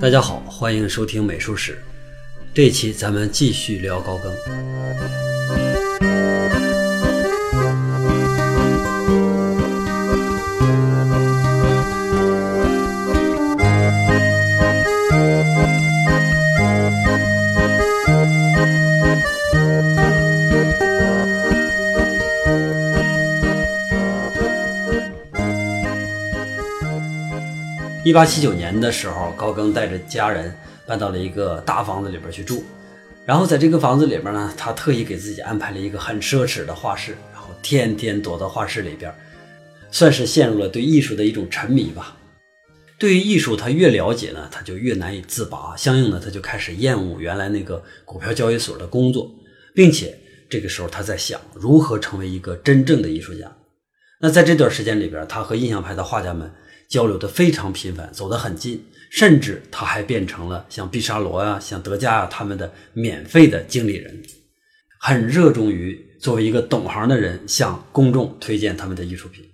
大家好，欢迎收听美术史。这期咱们继续聊高更。一八七九年的时候，高更带着家人搬到了一个大房子里边去住。然后在这个房子里边呢，他特意给自己安排了一个很奢侈的画室，然后天天躲到画室里边，算是陷入了对艺术的一种沉迷吧。对于艺术，他越了解呢，他就越难以自拔。相应的，他就开始厌恶原来那个股票交易所的工作，并且这个时候他在想如何成为一个真正的艺术家。那在这段时间里边，他和印象派的画家们交流的非常频繁，走得很近，甚至他还变成了像毕沙罗啊、像德加啊他们的免费的经理人，很热衷于作为一个懂行的人向公众推荐他们的艺术品。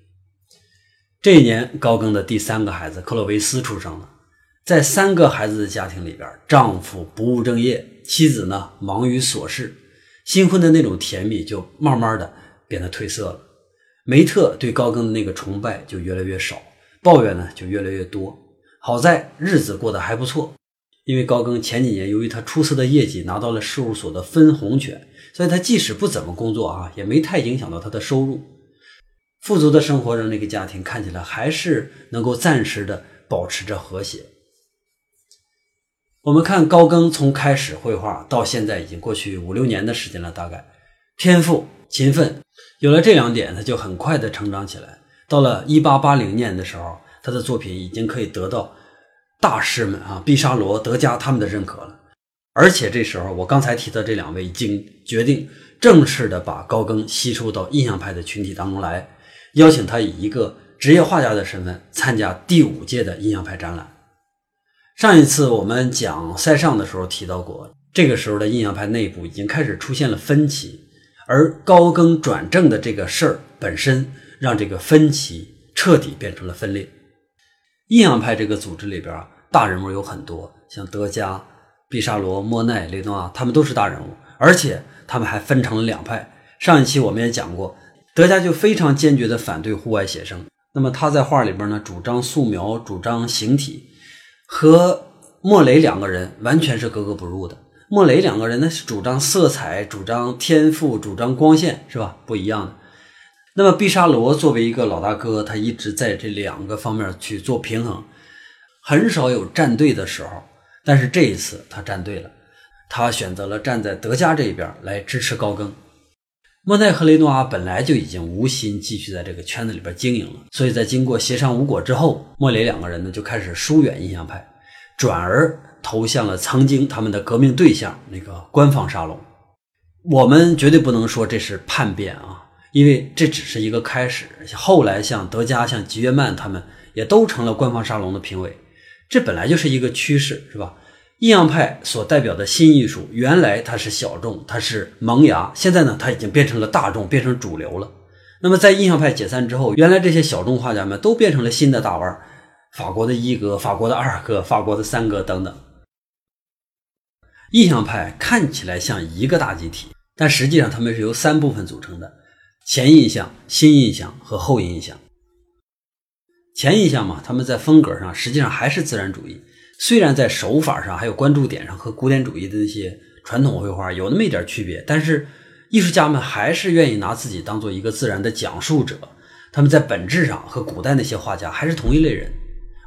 这一年，高更的第三个孩子克洛维斯出生了。在三个孩子的家庭里边，丈夫不务正业，妻子呢忙于琐事，新婚的那种甜蜜就慢慢的变得褪色了。梅特对高更的那个崇拜就越来越少，抱怨呢就越来越多。好在日子过得还不错，因为高更前几年由于他出色的业绩拿到了事务所的分红权，所以他即使不怎么工作啊，也没太影响到他的收入。富足的生活让那个家庭看起来还是能够暂时的保持着和谐。我们看高更从开始绘画到现在已经过去五六年的时间了，大概天赋、勤奋，有了这两点，他就很快的成长起来。到了一八八零年的时候，他的作品已经可以得到大师们啊，毕沙罗、德加他们的认可了。而且这时候，我刚才提到这两位已经决定正式的把高更吸收到印象派的群体当中来。邀请他以一个职业画家的身份参加第五届的印象派展览。上一次我们讲塞尚的时候提到过，这个时候的印象派内部已经开始出现了分歧，而高更转正的这个事儿本身让这个分歧彻底变成了分裂。印象派这个组织里边啊，大人物有很多，像德加、毕沙罗、莫奈、雷诺阿，他们都是大人物，而且他们还分成了两派。上一期我们也讲过。德加就非常坚决地反对户外写生。那么他在画里边呢，主张素描，主张形体，和莫雷两个人完全是格格不入的。莫雷两个人呢是主张色彩，主张天赋，主张光线，是吧？不一样的。那么毕沙罗作为一个老大哥，他一直在这两个方面去做平衡，很少有站队的时候。但是这一次他站队了，他选择了站在德加这一边来支持高更。莫奈和雷诺阿本来就已经无心继续在这个圈子里边经营了，所以在经过协商无果之后，莫雷两个人呢就开始疏远印象派，转而投向了曾经他们的革命对象那个官方沙龙。我们绝对不能说这是叛变啊，因为这只是一个开始。后来像德加、像吉约曼他们也都成了官方沙龙的评委，这本来就是一个趋势，是吧？印象派所代表的新艺术，原来它是小众，它是萌芽，现在呢，它已经变成了大众，变成主流了。那么在印象派解散之后，原来这些小众画家们都变成了新的大腕，法国的一哥、法国的二哥、法国的三哥等等。印象派看起来像一个大集体，但实际上他们是由三部分组成的：前印象、新印象和后印象。前印象嘛，他们在风格上实际上还是自然主义。虽然在手法上还有关注点上和古典主义的那些传统绘画有那么一点区别，但是艺术家们还是愿意拿自己当做一个自然的讲述者。他们在本质上和古代那些画家还是同一类人。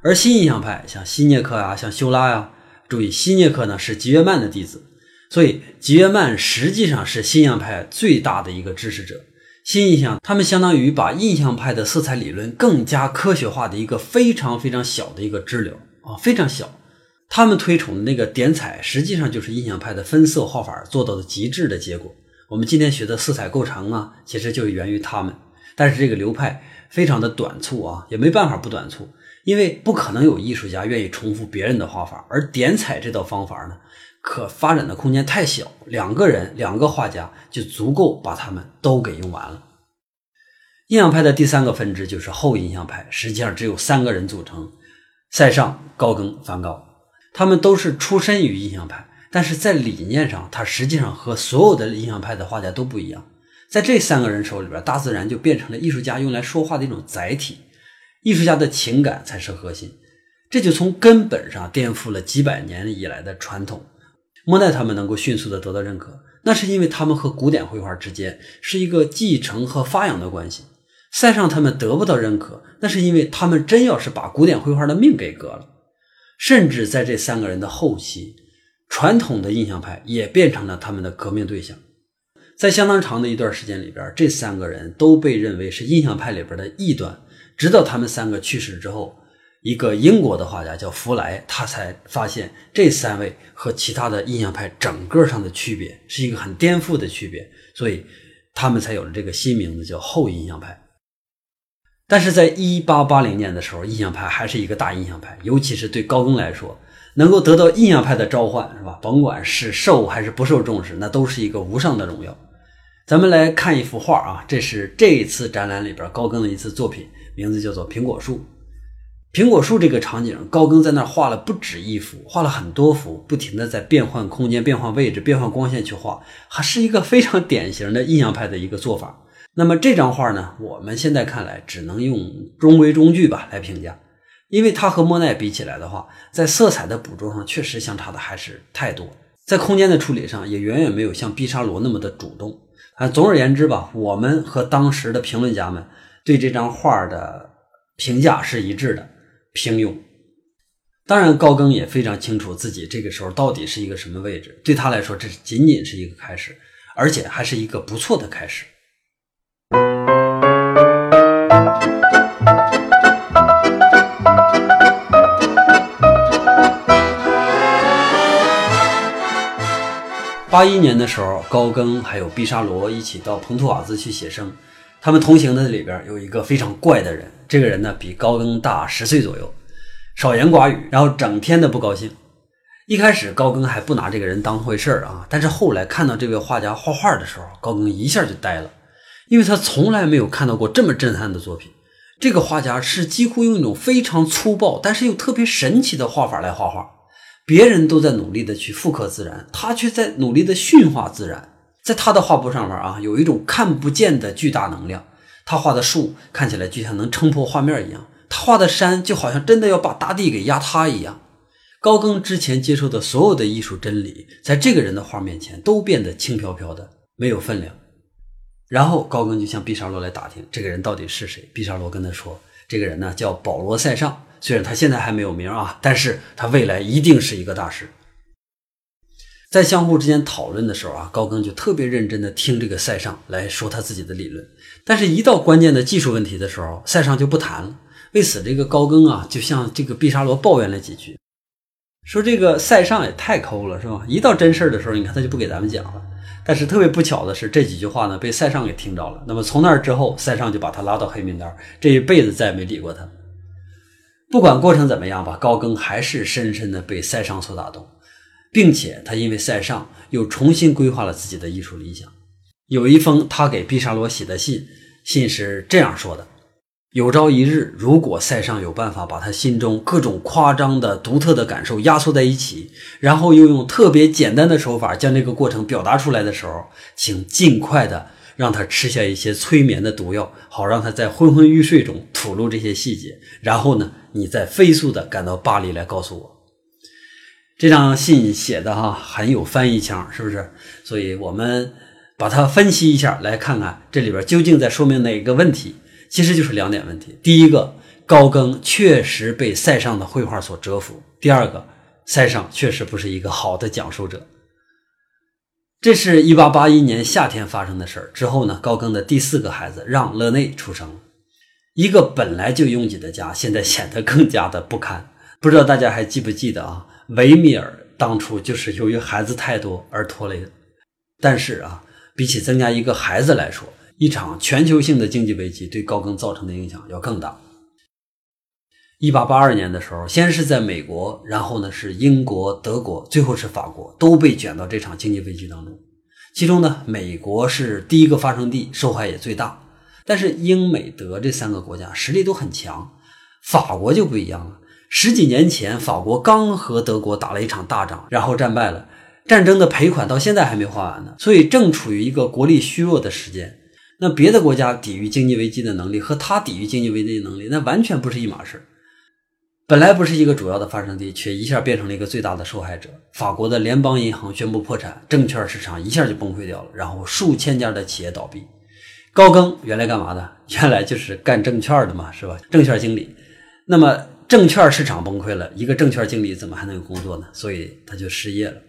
而新印象派像希涅克啊，像修拉呀，注意希涅克呢是吉约曼的弟子，所以吉约曼实际上是新印象派最大的一个支持者。新印象他们相当于把印象派的色彩理论更加科学化的一个非常非常小的一个支流啊，非常小。他们推崇的那个点彩，实际上就是印象派的分色画法做到的极致的结果。我们今天学的色彩构成啊，其实就是源于他们。但是这个流派非常的短促啊，也没办法不短促，因为不可能有艺术家愿意重复别人的画法。而点彩这道方法呢，可发展的空间太小，两个人、两个画家就足够把他们都给用完了。印象派的第三个分支就是后印象派，实际上只有三个人组成：塞尚、高更、梵高。他们都是出身于印象派，但是在理念上，他实际上和所有的印象派的画家都不一样。在这三个人手里边，大自然就变成了艺术家用来说话的一种载体，艺术家的情感才是核心。这就从根本上颠覆了几百年以来的传统。莫奈他们能够迅速的得到认可，那是因为他们和古典绘画之间是一个继承和发扬的关系。塞尚他们得不到认可，那是因为他们真要是把古典绘画的命给割了。甚至在这三个人的后期，传统的印象派也变成了他们的革命对象。在相当长的一段时间里边，这三个人都被认为是印象派里边的异端。直到他们三个去世之后。一个英国的画家叫福莱，他才发现这三位和其他的印象派整个上的区别是一个很颠覆的区别，所以他们才有了这个新名字叫后印象派。但是在一八八零年的时候，印象派还是一个大印象派，尤其是对高更来说，能够得到印象派的召唤，是吧？甭管是受还是不受重视，那都是一个无上的荣耀。咱们来看一幅画啊，这是这一次展览里边高更的一次作品，名字叫做《苹果树》。苹果树这个场景，高更在那儿画了不止一幅，画了很多幅，不停的在变换空间、变换位置、变换光线去画，还是一个非常典型的印象派的一个做法。那么这张画呢，我们现在看来只能用中规中矩吧来评价，因为它和莫奈比起来的话，在色彩的捕捉上确实相差的还是太多，在空间的处理上也远远没有像毕沙罗那么的主动。啊，总而言之吧，我们和当时的评论家们对这张画的评价是一致的。平庸。当然，高更也非常清楚自己这个时候到底是一个什么位置。对他来说，这仅仅是一个开始，而且还是一个不错的开始。八一年的时候，高更还有毕沙罗一起到蓬图瓦兹去写生。他们同行的里边有一个非常怪的人，这个人呢比高更大十岁左右，少言寡语，然后整天的不高兴。一开始高更还不拿这个人当回事儿啊，但是后来看到这位画家画画的时候，高更一下就呆了，因为他从来没有看到过这么震撼的作品。这个画家是几乎用一种非常粗暴，但是又特别神奇的画法来画画。别人都在努力的去复刻自然，他却在努力的驯化自然。在他的画布上面啊，有一种看不见的巨大能量。他画的树看起来就像能撑破画面一样，他画的山就好像真的要把大地给压塌一样。高更之前接受的所有的艺术真理，在这个人的画面前都变得轻飘飘的，没有分量。然后高更就向毕沙罗来打听这个人到底是谁。毕沙罗跟他说，这个人呢叫保罗·塞尚，虽然他现在还没有名啊，但是他未来一定是一个大师。在相互之间讨论的时候啊，高更就特别认真地听这个塞尚来说他自己的理论。但是，一到关键的技术问题的时候，塞尚就不谈了。为此，这个高更啊，就向这个毕沙罗抱怨了几句，说这个塞尚也太抠了，是吧？一到真事儿的时候，你看他就不给咱们讲了。但是特别不巧的是，这几句话呢被塞尚给听着了。那么从那之后，塞尚就把他拉到黑名单，这一辈子再也没理过他。不管过程怎么样吧，高更还是深深的被塞尚所打动。并且他因为塞尚又重新规划了自己的艺术理想。有一封他给毕沙罗写的信，信是这样说的：有朝一日，如果塞尚有办法把他心中各种夸张的、独特的感受压缩在一起，然后又用特别简单的手法将这个过程表达出来的时候，请尽快的让他吃下一些催眠的毒药，好让他在昏昏欲睡中吐露这些细节。然后呢，你再飞速的赶到巴黎来告诉我。这张信写的哈很有翻译腔，是不是？所以我们把它分析一下，来看看这里边究竟在说明哪个问题？其实就是两点问题：第一个，高更确实被塞尚的绘画所折服；第二个，塞尚确实不是一个好的讲述者。这是一八八一年夏天发生的事儿。之后呢，高更的第四个孩子让·勒内出生了，一个本来就拥挤的家，现在显得更加的不堪。不知道大家还记不记得啊？维米尔当初就是由于孩子太多而拖累的。但是啊，比起增加一个孩子来说，一场全球性的经济危机对高更造成的影响要更大。一八八二年的时候，先是在美国，然后呢是英国、德国，最后是法国，都被卷到这场经济危机当中。其中呢，美国是第一个发生地，受害也最大。但是英美德这三个国家实力都很强，法国就不一样了。十几年前，法国刚和德国打了一场大仗，然后战败了，战争的赔款到现在还没花完呢，所以正处于一个国力虚弱的时间。那别的国家抵御经济危机的能力和他抵御经济危机的能力，那完全不是一码事。本来不是一个主要的发生地，却一下变成了一个最大的受害者。法国的联邦银行宣布破产，证券市场一下就崩溃掉了，然后数千家的企业倒闭。高更原来干嘛的？原来就是干证券的嘛，是吧？证券经理。那么证券市场崩溃了，一个证券经理怎么还能有工作呢？所以他就失业了。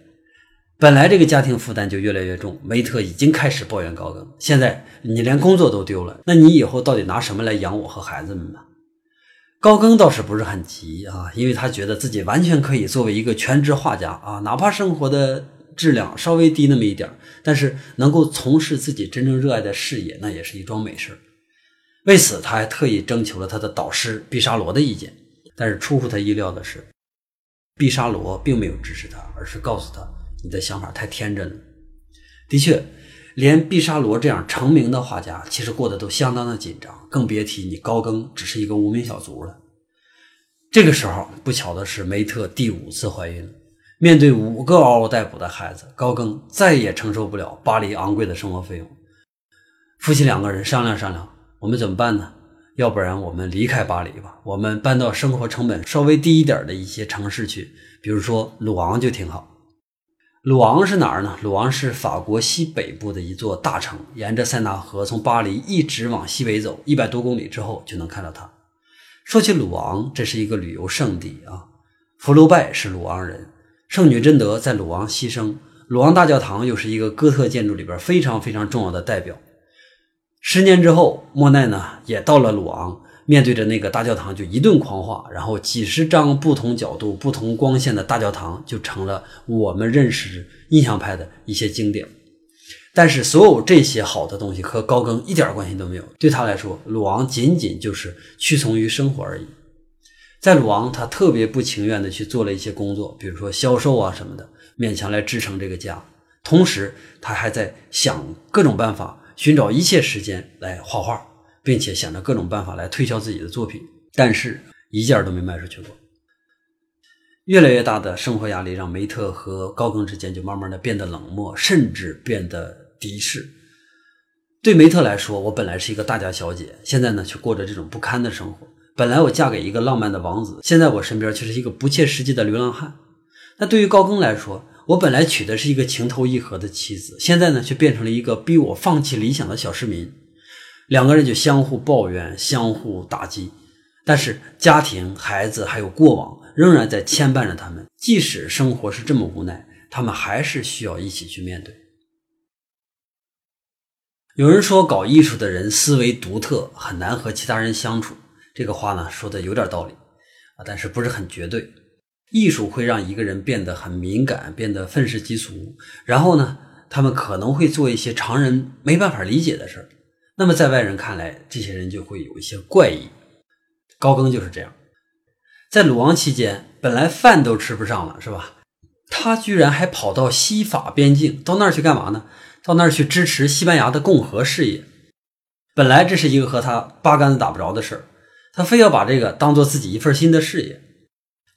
本来这个家庭负担就越来越重，梅特已经开始抱怨高更。现在你连工作都丢了，那你以后到底拿什么来养我和孩子们呢？高更倒是不是很急啊，因为他觉得自己完全可以作为一个全职画家啊，哪怕生活的质量稍微低那么一点，但是能够从事自己真正热爱的事业，那也是一桩美事。为此，他还特意征求了他的导师毕沙罗的意见。但是出乎他意料的是，毕沙罗并没有支持他，而是告诉他。你的想法太天真了。的确，连毕沙罗这样成名的画家，其实过得都相当的紧张，更别提你高更只是一个无名小卒了。这个时候，不巧的是，梅特第五次怀孕了。面对五个嗷嗷待哺的孩子，高更再也承受不了巴黎昂贵的生活费用。夫妻两个人商量商量，我们怎么办呢？要不然我们离开巴黎吧，我们搬到生活成本稍微低一点的一些城市去，比如说鲁昂就挺好。鲁昂是哪儿呢？鲁昂是法国西北部的一座大城，沿着塞纳河从巴黎一直往西北走，一百多公里之后就能看到它。说起鲁昂，这是一个旅游胜地啊。福楼拜是鲁昂人，圣女贞德在鲁昂牺牲，鲁昂大教堂又是一个哥特建筑里边非常非常重要的代表。十年之后，莫奈呢也到了鲁昂。面对着那个大教堂就一顿狂画，然后几十张不同角度、不同光线的大教堂就成了我们认识印象派的一些经典。但是所有这些好的东西和高更一点关系都没有。对他来说，鲁昂仅仅就是屈从于生活而已。在鲁昂，他特别不情愿地去做了一些工作，比如说销售啊什么的，勉强来支撑这个家。同时，他还在想各种办法，寻找一切时间来画画。并且想着各种办法来推销自己的作品，但是一件都没卖出去过。越来越大的生活压力让梅特和高更之间就慢慢的变得冷漠，甚至变得敌视。对梅特来说，我本来是一个大家小姐，现在呢却过着这种不堪的生活。本来我嫁给一个浪漫的王子，现在我身边却是一个不切实际的流浪汉。那对于高更来说，我本来娶的是一个情投意合的妻子，现在呢却变成了一个逼我放弃理想的小市民。两个人就相互抱怨，相互打击，但是家庭、孩子还有过往仍然在牵绊着他们。即使生活是这么无奈，他们还是需要一起去面对。有人说，搞艺术的人思维独特，很难和其他人相处。这个话呢，说的有点道理啊，但是不是很绝对。艺术会让一个人变得很敏感，变得愤世嫉俗，然后呢，他们可能会做一些常人没办法理解的事儿。那么在外人看来，这些人就会有一些怪异。高更就是这样，在鲁王期间，本来饭都吃不上了，是吧？他居然还跑到西法边境，到那儿去干嘛呢？到那儿去支持西班牙的共和事业。本来这是一个和他八竿子打不着的事儿，他非要把这个当做自己一份新的事业。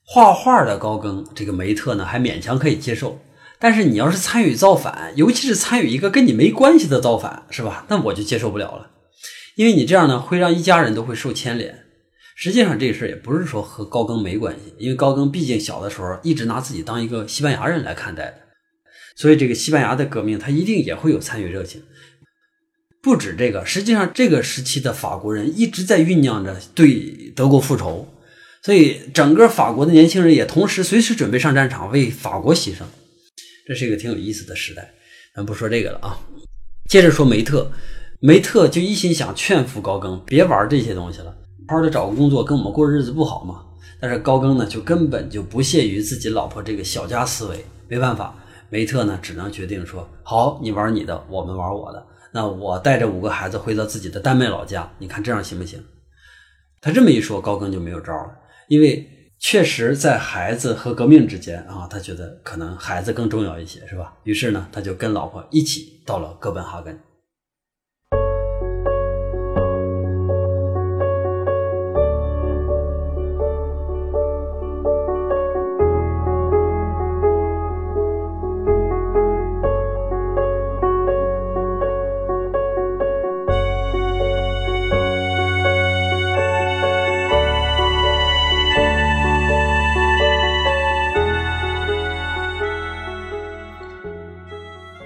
画画的高更，这个梅特呢，还勉强可以接受。但是你要是参与造反，尤其是参与一个跟你没关系的造反，是吧？那我就接受不了了，因为你这样呢，会让一家人都会受牵连。实际上这事也不是说和高更没关系，因为高更毕竟小的时候一直拿自己当一个西班牙人来看待的，所以这个西班牙的革命他一定也会有参与热情。不止这个，实际上这个时期的法国人一直在酝酿着对德国复仇，所以整个法国的年轻人也同时随时准备上战场为法国牺牲。这是一个挺有意思的时代，咱不说这个了啊。接着说梅特，梅特就一心想劝服高更别玩这些东西了，好好的找个工作跟我们过日子不好吗？但是高更呢，就根本就不屑于自己老婆这个小家思维。没办法，梅特呢只能决定说：好，你玩你的，我们玩我的。那我带着五个孩子回到自己的丹麦老家，你看这样行不行？他这么一说，高更就没有招了，因为。确实，在孩子和革命之间啊，他觉得可能孩子更重要一些，是吧？于是呢，他就跟老婆一起到了哥本哈根。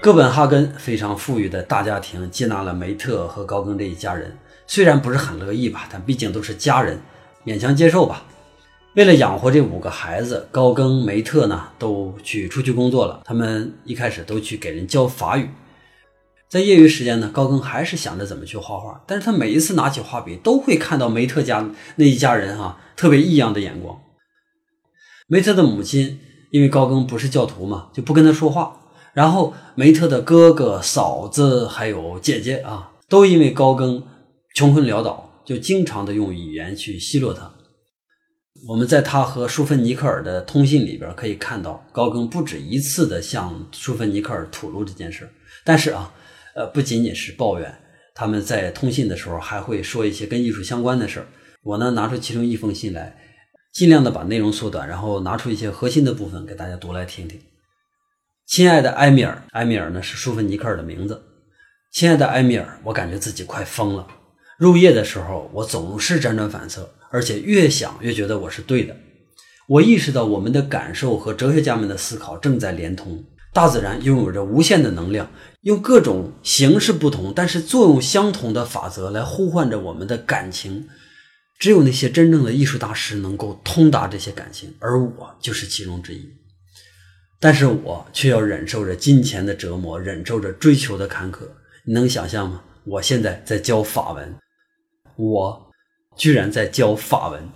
哥本哈根非常富裕的大家庭接纳了梅特和高更这一家人，虽然不是很乐意吧，但毕竟都是家人，勉强接受吧。为了养活这五个孩子，高更、梅特呢都去出去工作了。他们一开始都去给人教法语，在业余时间呢，高更还是想着怎么去画画，但是他每一次拿起画笔，都会看到梅特家那一家人哈特别异样的眼光。梅特的母亲因为高更不是教徒嘛，就不跟他说话。然后梅特的哥哥、嫂子还有姐姐啊，都因为高更穷困潦倒，就经常的用语言去奚落他。我们在他和舒芬尼克尔的通信里边可以看到，高更不止一次的向舒芬尼克尔吐露这件事。但是啊，呃，不仅仅是抱怨，他们在通信的时候还会说一些跟艺术相关的事儿。我呢，拿出其中一封信来，尽量的把内容缩短，然后拿出一些核心的部分给大家读来听听。亲爱的埃米尔，埃米尔呢是舒芬尼克尔的名字。亲爱的埃米尔，我感觉自己快疯了。入夜的时候，我总是辗转反侧，而且越想越觉得我是对的。我意识到我们的感受和哲学家们的思考正在连通。大自然拥有着无限的能量，用各种形式不同但是作用相同的法则来呼唤着我们的感情。只有那些真正的艺术大师能够通达这些感情，而我就是其中之一。但是我却要忍受着金钱的折磨，忍受着追求的坎坷。你能想象吗？我现在在教法文，我居然在教法文。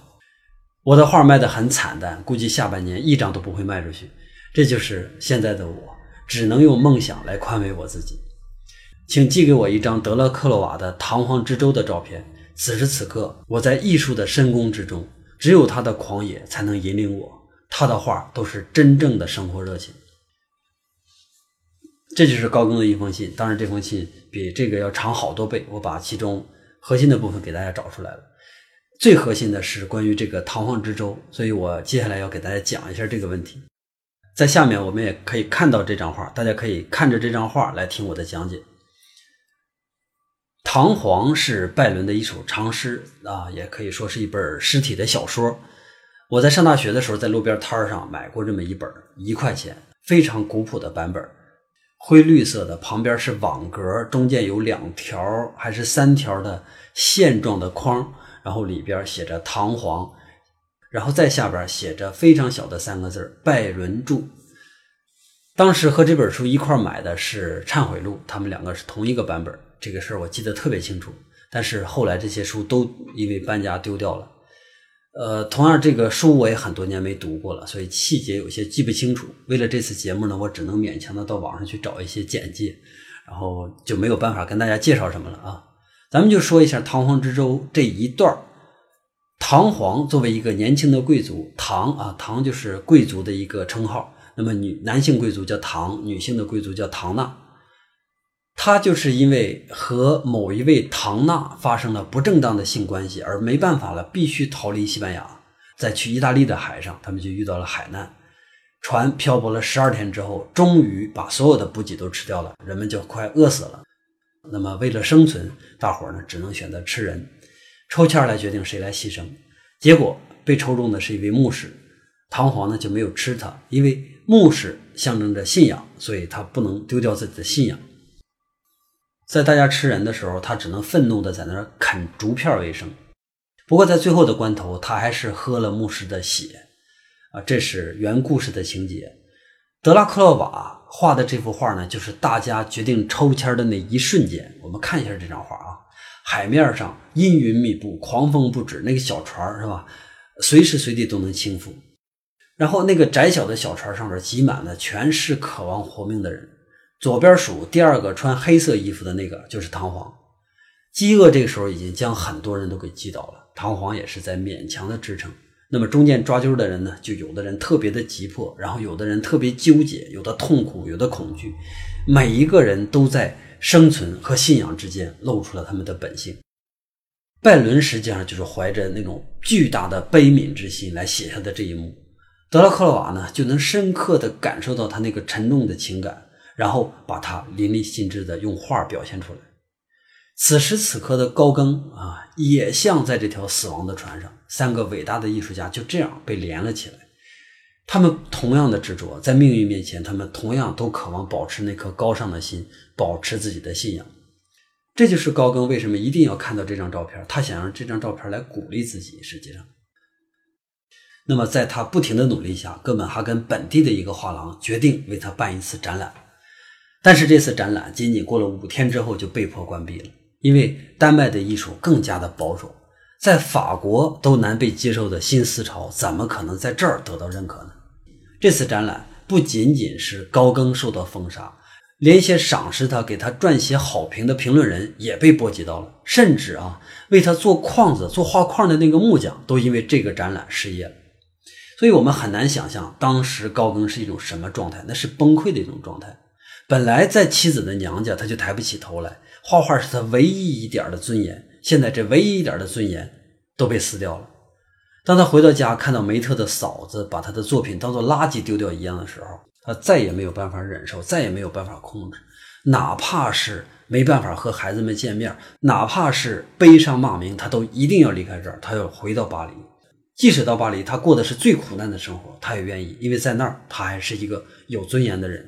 我的画卖得很惨淡，估计下半年一张都不会卖出去。这就是现在的我，只能用梦想来宽慰我自己。请寄给我一张德勒克洛瓦的《唐皇之舟》的照片。此时此刻，我在艺术的深宫之中，只有他的狂野才能引领我。他的画都是真正的生活热情，这就是高更的一封信。当然，这封信比这个要长好多倍。我把其中核心的部分给大家找出来了。最核心的是关于这个唐皇之舟，所以我接下来要给大家讲一下这个问题。在下面我们也可以看到这张画，大家可以看着这张画来听我的讲解。《唐璜》是拜伦的一首长诗啊，也可以说是一本实体的小说。我在上大学的时候，在路边摊上买过这么一本，一块钱，非常古朴的版本，灰绿色的，旁边是网格，中间有两条还是三条的线状的框，然后里边写着“唐璜”，然后再下边写着非常小的三个字“拜伦著”。当时和这本书一块买的是《忏悔录》，他们两个是同一个版本，这个事儿我记得特别清楚。但是后来这些书都因为搬家丢掉了。呃，同样这个书我也很多年没读过了，所以细节有些记不清楚。为了这次节目呢，我只能勉强的到网上去找一些简介，然后就没有办法跟大家介绍什么了啊。咱们就说一下唐皇之州这一段唐皇作为一个年轻的贵族，唐啊，唐就是贵族的一个称号。那么女男性贵族叫唐，女性的贵族叫唐娜。他就是因为和某一位唐娜发生了不正当的性关系，而没办法了，必须逃离西班牙，在去意大利的海上，他们就遇到了海难，船漂泊了十二天之后，终于把所有的补给都吃掉了，人们就快饿死了。那么为了生存，大伙儿呢只能选择吃人，抽签来决定谁来牺牲。结果被抽中的是一位牧师，唐璜呢就没有吃他，因为牧师象征着信仰，所以他不能丢掉自己的信仰。在大家吃人的时候，他只能愤怒的在那儿啃竹片为生。不过在最后的关头，他还是喝了牧师的血。啊，这是原故事的情节。德拉克洛瓦画的这幅画呢，就是大家决定抽签的那一瞬间。我们看一下这张画啊，海面上阴云密布，狂风不止，那个小船是吧，随时随地都能倾覆。然后那个窄小的小船上面挤满了全是渴望活命的人。左边数第二个穿黑色衣服的那个就是唐璜，饥饿这个时候已经将很多人都给击倒了，唐璜也是在勉强的支撑。那么中间抓阄的人呢，就有的人特别的急迫，然后有的人特别纠结，有的痛苦，有的恐惧，每一个人都在生存和信仰之间露出了他们的本性。拜伦实际上就是怀着那种巨大的悲悯之心来写下的这一幕，德拉克洛瓦呢就能深刻的感受到他那个沉重的情感。然后把它淋漓尽致的用画表现出来。此时此刻的高更啊，也像在这条死亡的船上，三个伟大的艺术家就这样被连了起来。他们同样的执着，在命运面前，他们同样都渴望保持那颗高尚的心，保持自己的信仰。这就是高更为什么一定要看到这张照片，他想让这张照片来鼓励自己。实际上，那么在他不停的努力下，哥本哈根本地的一个画廊决定为他办一次展览。但是这次展览仅仅过了五天之后就被迫关闭了，因为丹麦的艺术更加的保守，在法国都难被接受的新思潮，怎么可能在这儿得到认可呢？这次展览不仅仅是高更受到封杀。连一些赏识他、给他撰写好评的评论人也被波及到了，甚至啊，为他做框子、做画框的那个木匠都因为这个展览失业了。所以，我们很难想象当时高更是一种什么状态，那是崩溃的一种状态。本来在妻子的娘家，他就抬不起头来，画画是他唯一一点的尊严，现在这唯一一点的尊严都被撕掉了。当他回到家，看到梅特的嫂子把他的作品当做垃圾丢掉一样的时候。他再也没有办法忍受，再也没有办法控制，哪怕是没办法和孩子们见面，哪怕是悲伤骂名，他都一定要离开这儿，他要回到巴黎。即使到巴黎，他过的是最苦难的生活，他也愿意，因为在那儿，他还是一个有尊严的人。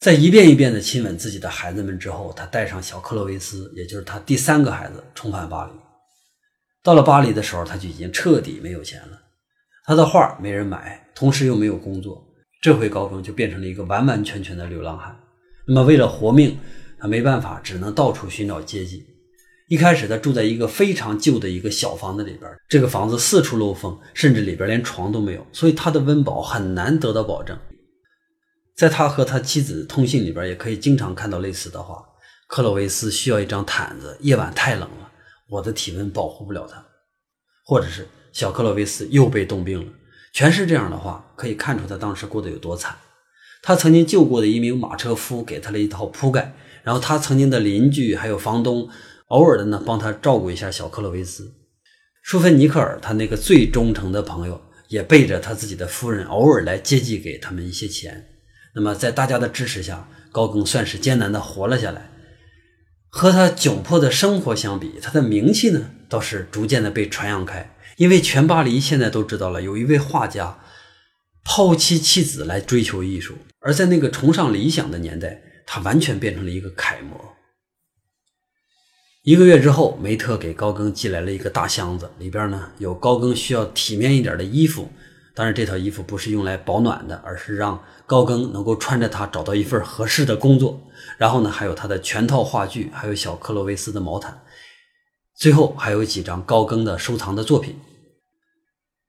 在一遍一遍的亲吻自己的孩子们之后，他带上小克洛维斯，也就是他第三个孩子，重返巴黎。到了巴黎的时候，他就已经彻底没有钱了。他的画没人买，同时又没有工作，这回高更就变成了一个完完全全的流浪汉。那么为了活命，他没办法，只能到处寻找接济。一开始，他住在一个非常旧的一个小房子里边，这个房子四处漏风，甚至里边连床都没有，所以他的温饱很难得到保证。在他和他妻子通信里边，也可以经常看到类似的话：“克洛维斯需要一张毯子，夜晚太冷了，我的体温保护不了他。”或者是。小克洛维斯又被冻病了，全是这样的话，可以看出他当时过得有多惨。他曾经救过的一名马车夫给他了一套铺盖，然后他曾经的邻居还有房东，偶尔的呢帮他照顾一下小克洛维斯。舒芬尼克尔他那个最忠诚的朋友，也背着他自己的夫人，偶尔来接济给他们一些钱。那么在大家的支持下，高更算是艰难的活了下来。和他窘迫的生活相比，他的名气呢倒是逐渐的被传扬开。因为全巴黎现在都知道了，有一位画家抛妻弃子来追求艺术，而在那个崇尚理想的年代，他完全变成了一个楷模。一个月之后，梅特给高更寄来了一个大箱子，里边呢有高更需要体面一点的衣服，当然这套衣服不是用来保暖的，而是让高更能够穿着它找到一份合适的工作。然后呢，还有他的全套话剧，还有小克洛维斯的毛毯，最后还有几张高更的收藏的作品。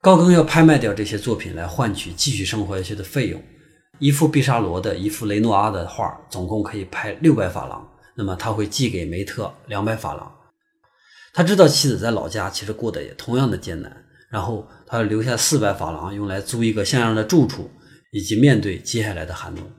高更要拍卖掉这些作品来换取继续生活下去的费用。一幅毕沙罗的一幅雷诺阿的画，总共可以拍六百法郎。那么他会寄给梅特两百法郎。他知道妻子在老家其实过得也同样的艰难，然后他留下四百法郎用来租一个像样的住处，以及面对接下来的寒冬。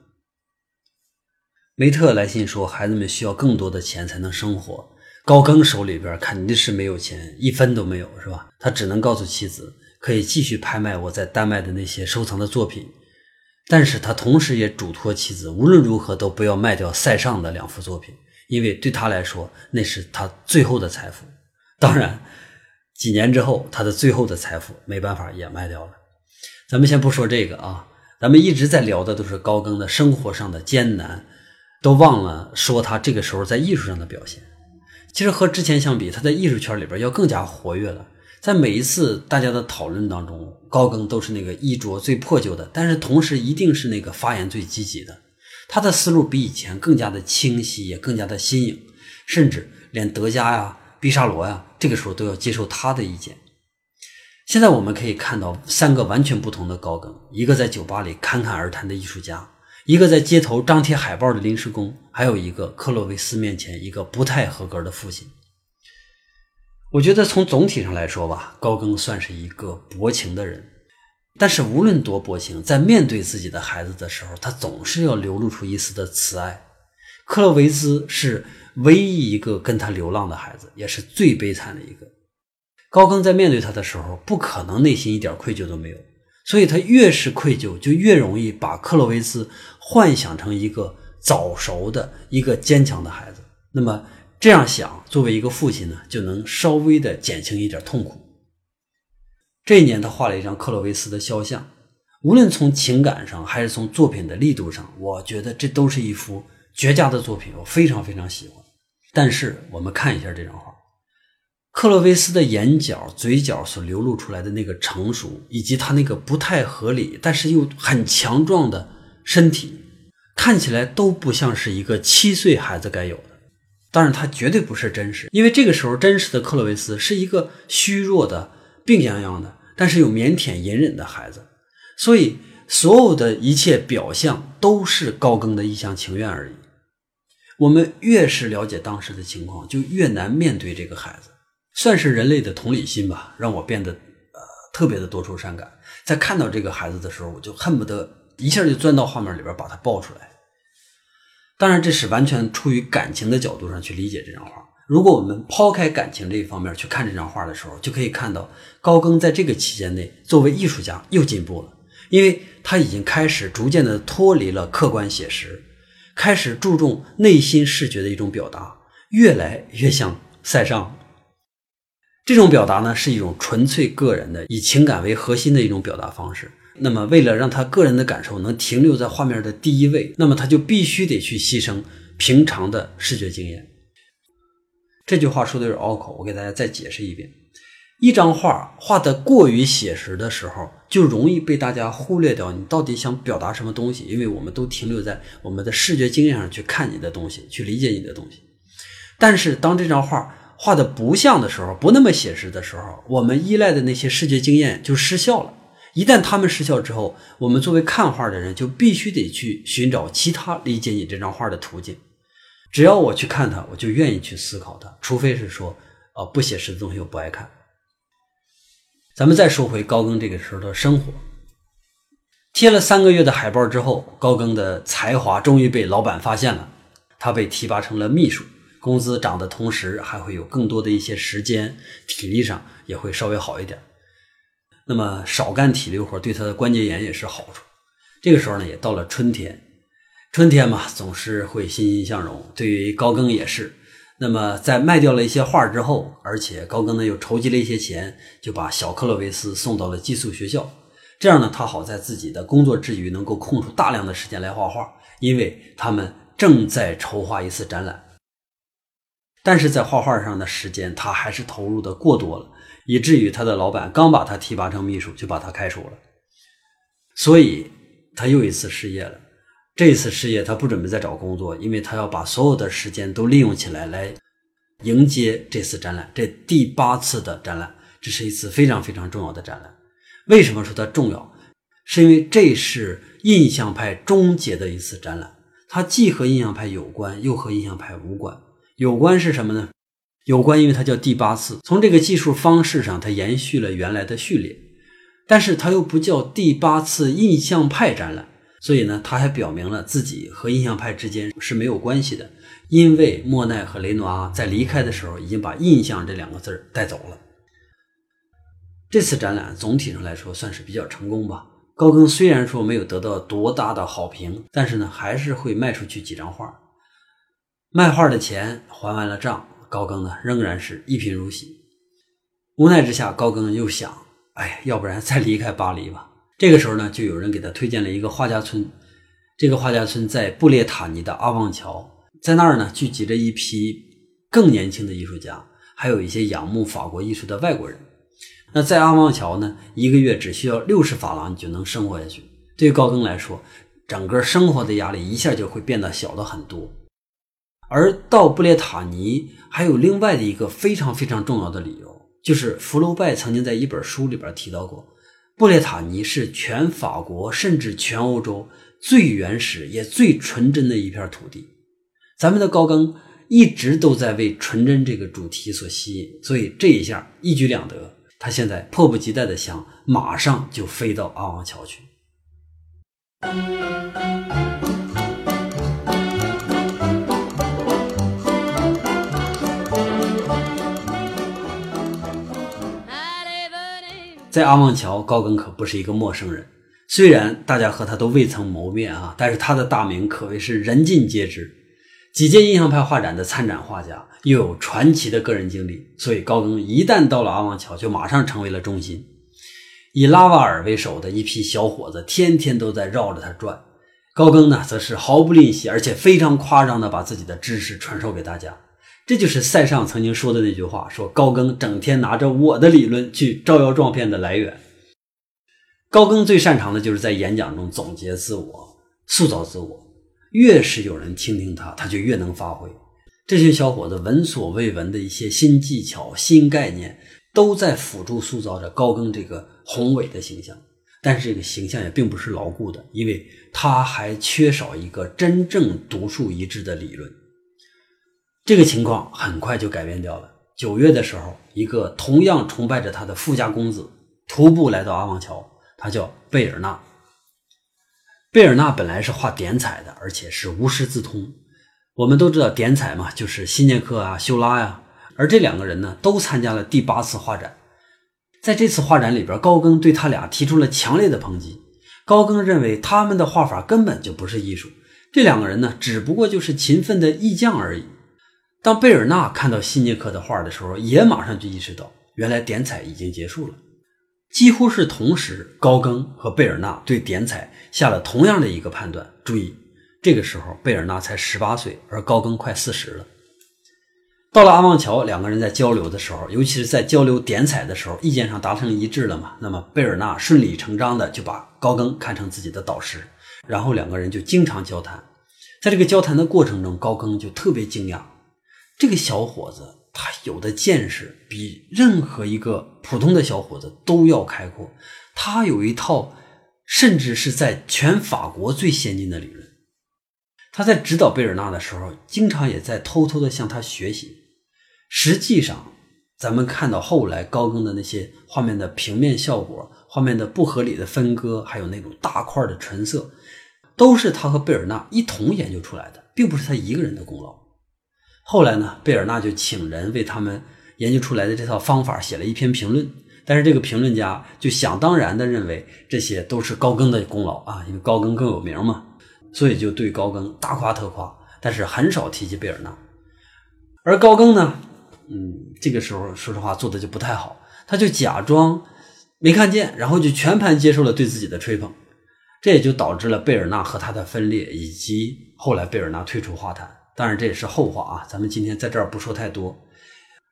梅特来信说，孩子们需要更多的钱才能生活。高更手里边肯定是没有钱，一分都没有，是吧？他只能告诉妻子。可以继续拍卖我在丹麦的那些收藏的作品，但是他同时也嘱托妻子，无论如何都不要卖掉塞尚的两幅作品，因为对他来说那是他最后的财富。当然，几年之后，他的最后的财富没办法也卖掉了。咱们先不说这个啊，咱们一直在聊的都是高更的生活上的艰难，都忘了说他这个时候在艺术上的表现。其实和之前相比，他在艺术圈里边要更加活跃了。在每一次大家的讨论当中，高更都是那个衣着最破旧的，但是同时一定是那个发言最积极的。他的思路比以前更加的清晰，也更加的新颖，甚至连德加呀、毕沙罗呀，这个时候都要接受他的意见。现在我们可以看到三个完全不同的高更：一个在酒吧里侃侃而谈的艺术家，一个在街头张贴海报的临时工，还有一个克洛维斯面前一个不太合格的父亲。我觉得从总体上来说吧，高更算是一个薄情的人，但是无论多薄情，在面对自己的孩子的时候，他总是要流露出一丝的慈爱。克洛维兹是唯一一个跟他流浪的孩子，也是最悲惨的一个。高更在面对他的时候，不可能内心一点愧疚都没有，所以他越是愧疚，就越容易把克洛维斯幻想成一个早熟的一个坚强的孩子。那么。这样想，作为一个父亲呢，就能稍微的减轻一点痛苦。这一年，他画了一张克洛维斯的肖像。无论从情感上还是从作品的力度上，我觉得这都是一幅绝佳的作品，我非常非常喜欢。但是我们看一下这张画，克洛维斯的眼角、嘴角所流露出来的那个成熟，以及他那个不太合理但是又很强壮的身体，看起来都不像是一个七岁孩子该有的。当然，他绝对不是真实，因为这个时候真实的克洛维斯是一个虚弱的、病殃殃的，但是又腼腆隐忍的孩子。所以，所有的一切表象都是高更的一厢情愿而已。我们越是了解当时的情况，就越难面对这个孩子。算是人类的同理心吧，让我变得呃特别的多愁善感。在看到这个孩子的时候，我就恨不得一下就钻到画面里边把他抱出来。当然，这是完全出于感情的角度上去理解这张画。如果我们抛开感情这一方面去看这张画的时候，就可以看到高更在这个期间内作为艺术家又进步了。因为他已经开始逐渐的脱离了客观写实，开始注重内心视觉的一种表达，越来越像塞尚。这种表达呢，是一种纯粹个人的，以情感为核心的一种表达方式。那么，为了让他个人的感受能停留在画面的第一位，那么他就必须得去牺牲平常的视觉经验。这句话说的有点拗口，我给大家再解释一遍。一张画画的过于写实的时候，就容易被大家忽略掉你到底想表达什么东西，因为我们都停留在我们的视觉经验上去看你的东西，去理解你的东西。但是当这张画画的不像的时候，不那么写实的时候，我们依赖的那些视觉经验就失效了。一旦他们失效之后，我们作为看画的人就必须得去寻找其他理解你这张画的途径。只要我去看它，我就愿意去思考它，除非是说，啊，不写实的东西我不爱看。咱们再说回高更这个时候的生活。贴了三个月的海报之后，高更的才华终于被老板发现了，他被提拔成了秘书，工资涨的同时，还会有更多的一些时间，体力上也会稍微好一点。那么少干体力活对他的关节炎也是好处。这个时候呢，也到了春天，春天嘛，总是会欣欣向荣，对于高更也是。那么，在卖掉了一些画之后，而且高更呢又筹集了一些钱，就把小克洛维斯送到了寄宿学校。这样呢，他好在自己的工作之余能够空出大量的时间来画画，因为他们正在筹划一次展览。但是在画画上的时间，他还是投入的过多了，以至于他的老板刚把他提拔成秘书，就把他开除了。所以，他又一次失业了。这次失业，他不准备再找工作，因为他要把所有的时间都利用起来，来迎接这次展览，这第八次的展览，这是一次非常非常重要的展览。为什么说它重要？是因为这是印象派终结的一次展览，它既和印象派有关，又和印象派无关。有关是什么呢？有关，因为它叫第八次，从这个计数方式上，它延续了原来的序列，但是它又不叫第八次印象派展览。所以呢，他还表明了自己和印象派之间是没有关系的，因为莫奈和雷诺阿在离开的时候已经把“印象”这两个字带走了。这次展览总体上来说算是比较成功吧。高更虽然说没有得到多大的好评，但是呢，还是会卖出去几张画。卖画的钱还完了账，高更呢仍然是一贫如洗。无奈之下，高更又想：哎，要不然再离开巴黎吧。这个时候呢，就有人给他推荐了一个画家村。这个画家村在布列塔尼的阿旺桥，在那儿呢聚集着一批更年轻的艺术家，还有一些仰慕法国艺术的外国人。那在阿旺桥呢，一个月只需要六十法郎，你就能生活下去。对于高更来说，整个生活的压力一下就会变得小的很多。而到布列塔尼还有另外的一个非常非常重要的理由，就是福楼拜曾经在一本书里边提到过。布列塔尼是全法国甚至全欧洲最原始也最纯真的一片土地。咱们的高更一直都在为纯真这个主题所吸引，所以这一下一举两得。他现在迫不及待的想马上就飞到阿旺桥去。在阿旺桥，高更可不是一个陌生人。虽然大家和他都未曾谋面啊，但是他的大名可谓是人尽皆知。几届印象派画展的参展画家，又有传奇的个人经历，所以高更一旦到了阿旺桥，就马上成为了中心。以拉瓦尔为首的一批小伙子天天都在绕着他转。高更呢，则是毫不吝惜，而且非常夸张的把自己的知识传授给大家。这就是塞尚曾经说的那句话：说高更整天拿着我的理论去招摇撞骗的来源。高更最擅长的就是在演讲中总结自我、塑造自我。越是有人听听他，他就越能发挥。这些小伙子闻所未闻的一些新技巧、新概念，都在辅助塑造着高更这个宏伟的形象。但是这个形象也并不是牢固的，因为他还缺少一个真正独树一帜的理论。这个情况很快就改变掉了。九月的时候，一个同样崇拜着他的富家公子徒步来到阿旺桥，他叫贝尔纳。贝尔纳本来是画点彩的，而且是无师自通。我们都知道点彩嘛，就是希涅克啊、修拉呀。而这两个人呢，都参加了第八次画展。在这次画展里边，高更对他俩提出了强烈的抨击。高更认为他们的画法根本就不是艺术，这两个人呢，只不过就是勤奋的艺匠而已。当贝尔纳看到希涅克的画的时候，也马上就意识到，原来点彩已经结束了。几乎是同时，高更和贝尔纳对点彩下了同样的一个判断。注意，这个时候贝尔纳才十八岁，而高更快四十了。到了阿旺桥，两个人在交流的时候，尤其是在交流点彩的时候，意见上达成一致了嘛？那么贝尔纳顺理成章的就把高更看成自己的导师，然后两个人就经常交谈。在这个交谈的过程中，高更就特别惊讶，这个小伙子他有的见识比任何一个普通的小伙子都要开阔，他有一套甚至是在全法国最先进的理论。他在指导贝尔纳的时候，经常也在偷偷的向他学习。实际上，咱们看到后来高更的那些画面的平面效果、画面的不合理的分割，还有那种大块的纯色，都是他和贝尔纳一同研究出来的，并不是他一个人的功劳。后来呢，贝尔纳就请人为他们研究出来的这套方法写了一篇评论，但是这个评论家就想当然的认为这些都是高更的功劳啊，因为高更更有名嘛，所以就对高更大夸特夸，但是很少提及贝尔纳。而高更呢？嗯，这个时候说实话做的就不太好，他就假装没看见，然后就全盘接受了对自己的吹捧，这也就导致了贝尔纳和他的分裂，以及后来贝尔纳退出画坛。当然这也是后话啊，咱们今天在这儿不说太多。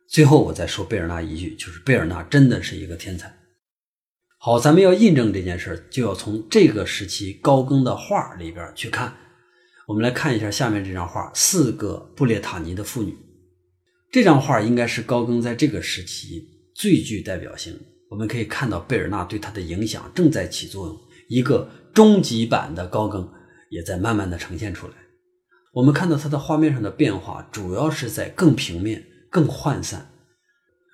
最后我再说贝尔纳一句，就是贝尔纳真的是一个天才。好，咱们要印证这件事就要从这个时期高更的画里边去看。我们来看一下下面这张画，四个布列塔尼的妇女。这张画应该是高更在这个时期最具代表性。我们可以看到贝尔纳对他的影响正在起作用，一个终极版的高更也在慢慢的呈现出来。我们看到它的画面上的变化，主要是在更平面、更涣散。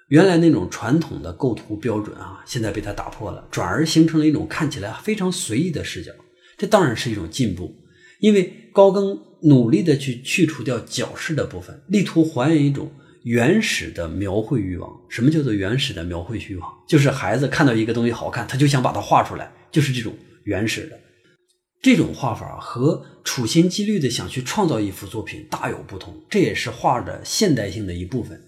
原来那种传统的构图标准啊，现在被他打破了，转而形成了一种看起来非常随意的视角。这当然是一种进步，因为高更努力的去去除掉矫饰的部分，力图还原一种。原始的描绘欲望，什么叫做原始的描绘欲望？就是孩子看到一个东西好看，他就想把它画出来，就是这种原始的。这种画法和处心积虑的想去创造一幅作品大有不同，这也是画的现代性的一部分。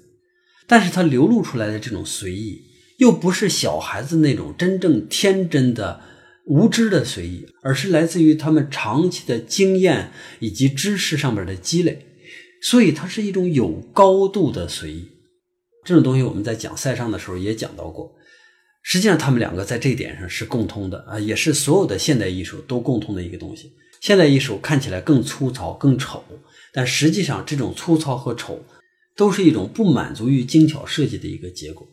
但是它流露出来的这种随意，又不是小孩子那种真正天真的、无知的随意，而是来自于他们长期的经验以及知识上面的积累。所以它是一种有高度的随意，这种东西我们在讲塞尚的时候也讲到过。实际上，他们两个在这一点上是共通的啊，也是所有的现代艺术都共通的一个东西。现代艺术看起来更粗糙、更丑，但实际上这种粗糙和丑都是一种不满足于精巧设计的一个结果。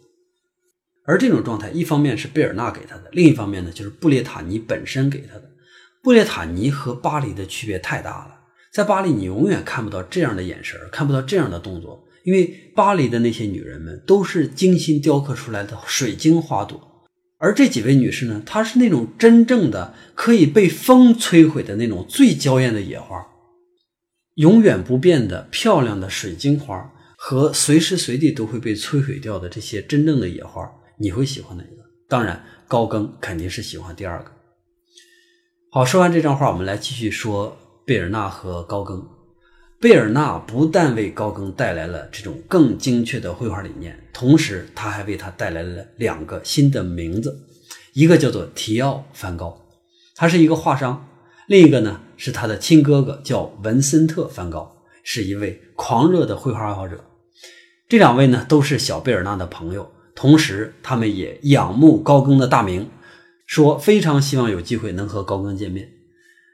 而这种状态，一方面是贝尔纳给他的，另一方面呢，就是布列塔尼本身给他的。布列塔尼和巴黎的区别太大了。在巴黎，你永远看不到这样的眼神，看不到这样的动作，因为巴黎的那些女人们都是精心雕刻出来的水晶花朵，而这几位女士呢，她是那种真正的可以被风摧毁的那种最娇艳的野花，永远不变的漂亮的水晶花和随时随地都会被摧毁掉的这些真正的野花，你会喜欢哪个？当然，高更肯定是喜欢第二个。好，说完这张画，我们来继续说。贝尔纳和高更，贝尔纳不但为高更带来了这种更精确的绘画理念，同时他还为他带来了两个新的名字，一个叫做提奥·梵高，他是一个画商；另一个呢是他的亲哥哥，叫文森特·梵高，是一位狂热的绘画爱好者。这两位呢都是小贝尔纳的朋友，同时他们也仰慕高更的大名，说非常希望有机会能和高更见面。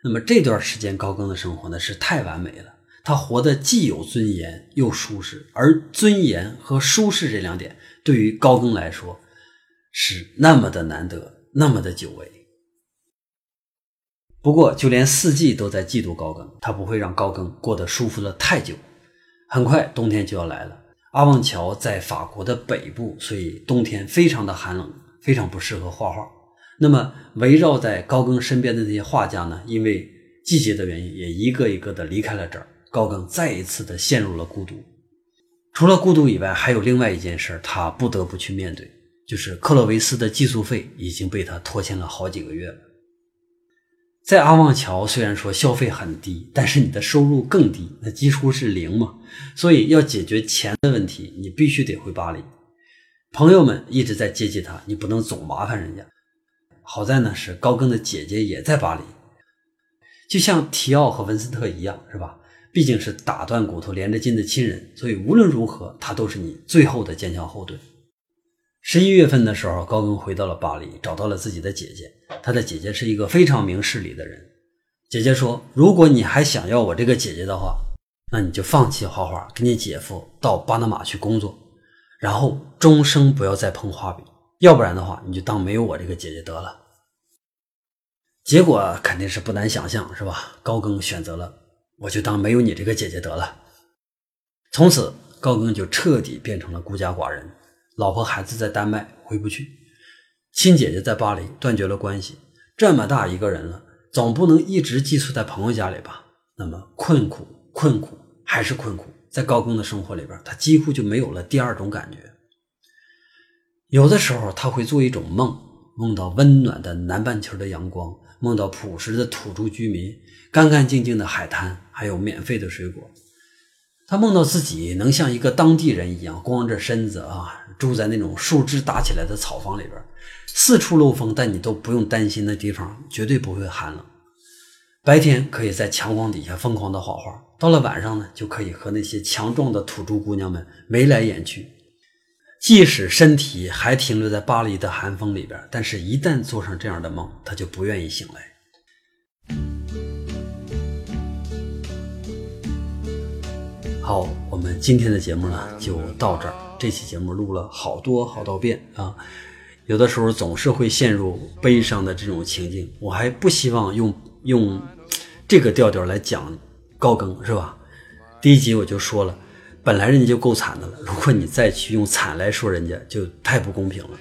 那么这段时间高更的生活呢是太完美了，他活得既有尊严又舒适，而尊严和舒适这两点对于高更来说是那么的难得，那么的久违。不过就连四季都在嫉妒高更，他不会让高更过得舒服了太久。很快冬天就要来了，阿旺桥在法国的北部，所以冬天非常的寒冷，非常不适合画画。那么围绕在高更身边的那些画家呢？因为季节的原因，也一个一个的离开了这儿。高更再一次的陷入了孤独。除了孤独以外，还有另外一件事，他不得不去面对，就是克洛维斯的寄宿费已经被他拖欠了好几个月了。在阿旺桥，虽然说消费很低，但是你的收入更低，那几乎是零嘛。所以要解决钱的问题，你必须得回巴黎。朋友们一直在接济他，你不能总麻烦人家。好在呢，是高更的姐姐也在巴黎，就像提奥和文森特一样，是吧？毕竟是打断骨头连着筋的亲人，所以无论如何，他都是你最后的坚强后盾。十一月份的时候，高更回到了巴黎，找到了自己的姐姐。他的姐姐是一个非常明事理的人。姐姐说：“如果你还想要我这个姐姐的话，那你就放弃画画，跟你姐夫到巴拿马去工作，然后终生不要再碰画笔。”要不然的话，你就当没有我这个姐姐得了。结果肯定是不难想象，是吧？高更选择了，我就当没有你这个姐姐得了。从此，高更就彻底变成了孤家寡人，老婆孩子在丹麦回不去，亲姐姐在巴黎断绝了关系。这么大一个人了，总不能一直寄宿在朋友家里吧？那么困苦，困苦还是困苦。在高更的生活里边，他几乎就没有了第二种感觉。有的时候他会做一种梦，梦到温暖的南半球的阳光，梦到朴实的土著居民、干干净净的海滩，还有免费的水果。他梦到自己能像一个当地人一样，光着身子啊，住在那种树枝搭起来的草房里边，四处漏风，但你都不用担心那地方绝对不会寒冷。白天可以在强光底下疯狂的画画，到了晚上呢，就可以和那些强壮的土著姑娘们眉来眼去。即使身体还停留在巴黎的寒风里边，但是一旦做上这样的梦，他就不愿意醒来。好，我们今天的节目呢就到这儿。这期节目录了好多好多遍啊，有的时候总是会陷入悲伤的这种情境。我还不希望用用这个调调来讲高更，是吧？第一集我就说了。本来人家就够惨的了，如果你再去用惨来说人家，就太不公平了。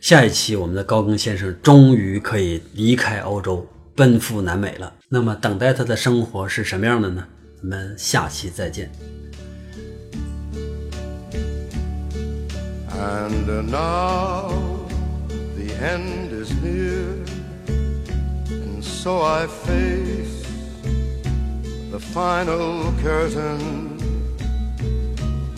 下一期我们的高更先生终于可以离开欧洲，奔赴南美了。那么等待他的生活是什么样的呢？我们下期再见。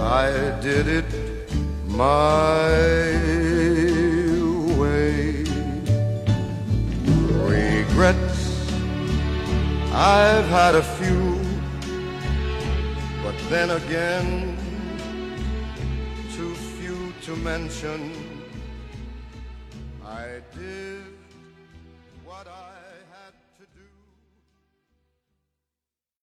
I did it my way. Regrets, I've had a few, but then again, too few to mention. I did